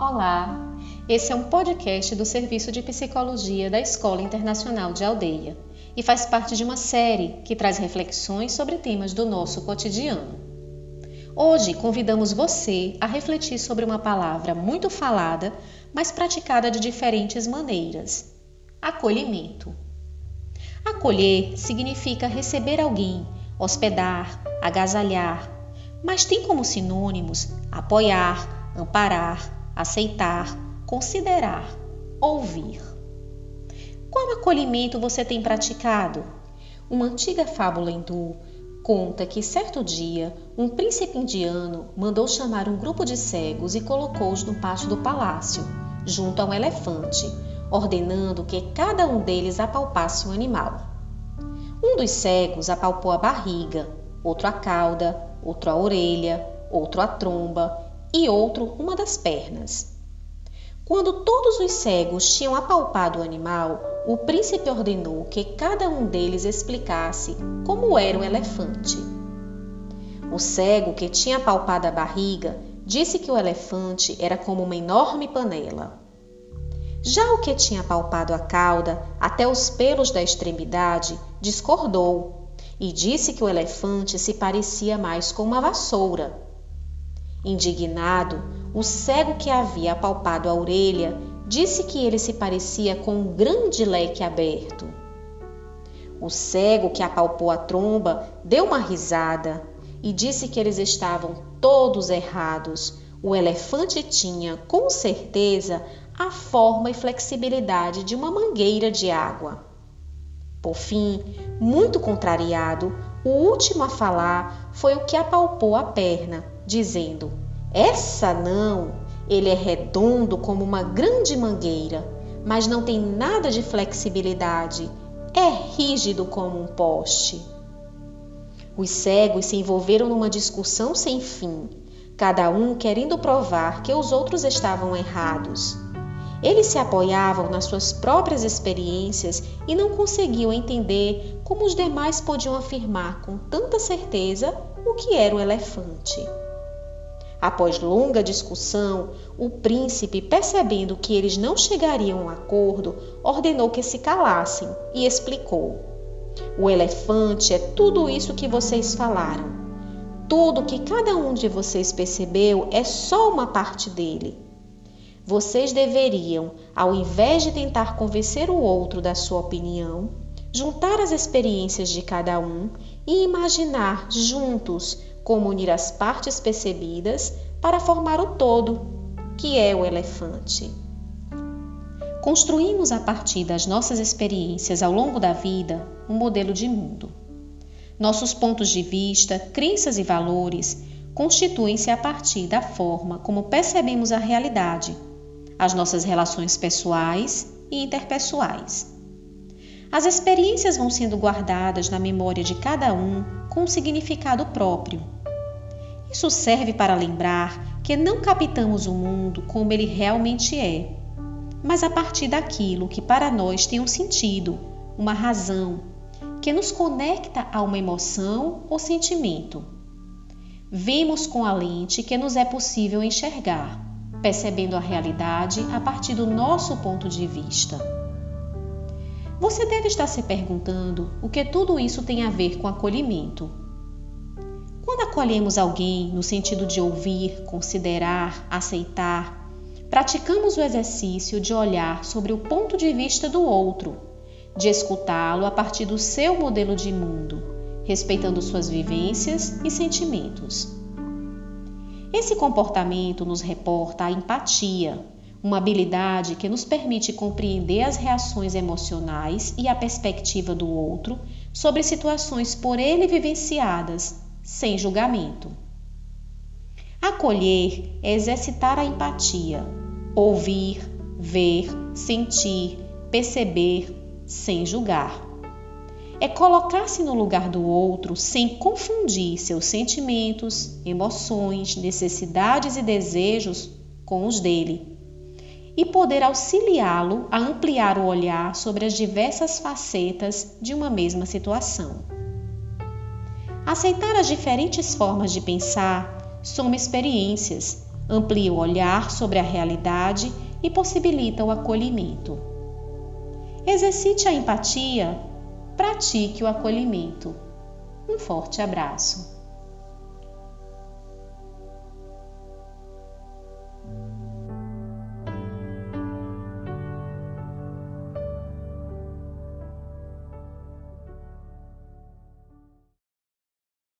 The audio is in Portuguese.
Olá, esse é um podcast do Serviço de Psicologia da Escola Internacional de Aldeia e faz parte de uma série que traz reflexões sobre temas do nosso cotidiano. Hoje convidamos você a refletir sobre uma palavra muito falada, mas praticada de diferentes maneiras: acolhimento. Acolher significa receber alguém, hospedar, agasalhar, mas tem como sinônimos apoiar, amparar, aceitar, considerar, ouvir. Qual acolhimento você tem praticado? Uma antiga fábula hindu conta que certo dia um príncipe indiano mandou chamar um grupo de cegos e colocou-os no pátio do palácio, junto a um elefante, ordenando que cada um deles apalpasse um animal. Um dos cegos apalpou a barriga, outro a cauda, outro a orelha, outro a tromba e outro uma das pernas. Quando todos os cegos tinham apalpado o animal, o príncipe ordenou que cada um deles explicasse como era o elefante. O cego que tinha apalpado a barriga disse que o elefante era como uma enorme panela. Já o que tinha palpado a cauda até os pelos da extremidade discordou e disse que o elefante se parecia mais com uma vassoura. Indignado, o cego que havia apalpado a orelha disse que ele se parecia com um grande leque aberto. O cego que apalpou a tromba deu uma risada e disse que eles estavam todos errados. O elefante tinha, com certeza, a forma e flexibilidade de uma mangueira de água. Por fim, muito contrariado, o último a falar foi o que apalpou a perna, dizendo: Essa não! Ele é redondo como uma grande mangueira, mas não tem nada de flexibilidade. É rígido como um poste. Os cegos se envolveram numa discussão sem fim, cada um querendo provar que os outros estavam errados. Eles se apoiavam nas suas próprias experiências e não conseguiam entender como os demais podiam afirmar com tanta certeza o que era o elefante. Após longa discussão, o príncipe, percebendo que eles não chegariam a um acordo, ordenou que se calassem e explicou: O elefante é tudo isso que vocês falaram. Tudo que cada um de vocês percebeu é só uma parte dele. Vocês deveriam, ao invés de tentar convencer o outro da sua opinião, juntar as experiências de cada um e imaginar juntos como unir as partes percebidas para formar o todo, que é o elefante. Construímos a partir das nossas experiências ao longo da vida um modelo de mundo. Nossos pontos de vista, crenças e valores constituem-se a partir da forma como percebemos a realidade as nossas relações pessoais e interpessoais. As experiências vão sendo guardadas na memória de cada um com um significado próprio. Isso serve para lembrar que não captamos o mundo como ele realmente é, mas a partir daquilo que para nós tem um sentido, uma razão, que nos conecta a uma emoção ou sentimento. Vemos com a lente que nos é possível enxergar percebendo a realidade a partir do nosso ponto de vista. Você deve estar se perguntando o que tudo isso tem a ver com acolhimento. Quando acolhemos alguém no sentido de ouvir, considerar, aceitar, praticamos o exercício de olhar sobre o ponto de vista do outro, de escutá-lo a partir do seu modelo de mundo, respeitando suas vivências e sentimentos. Esse comportamento nos reporta a empatia, uma habilidade que nos permite compreender as reações emocionais e a perspectiva do outro sobre situações por ele vivenciadas, sem julgamento. Acolher é exercitar a empatia, ouvir, ver, sentir, perceber, sem julgar é colocar-se no lugar do outro sem confundir seus sentimentos, emoções, necessidades e desejos com os dele, e poder auxiliá-lo a ampliar o olhar sobre as diversas facetas de uma mesma situação. Aceitar as diferentes formas de pensar soma experiências, amplia o olhar sobre a realidade e possibilita o acolhimento. Exercite a empatia, pratique o acolhimento. Um forte abraço.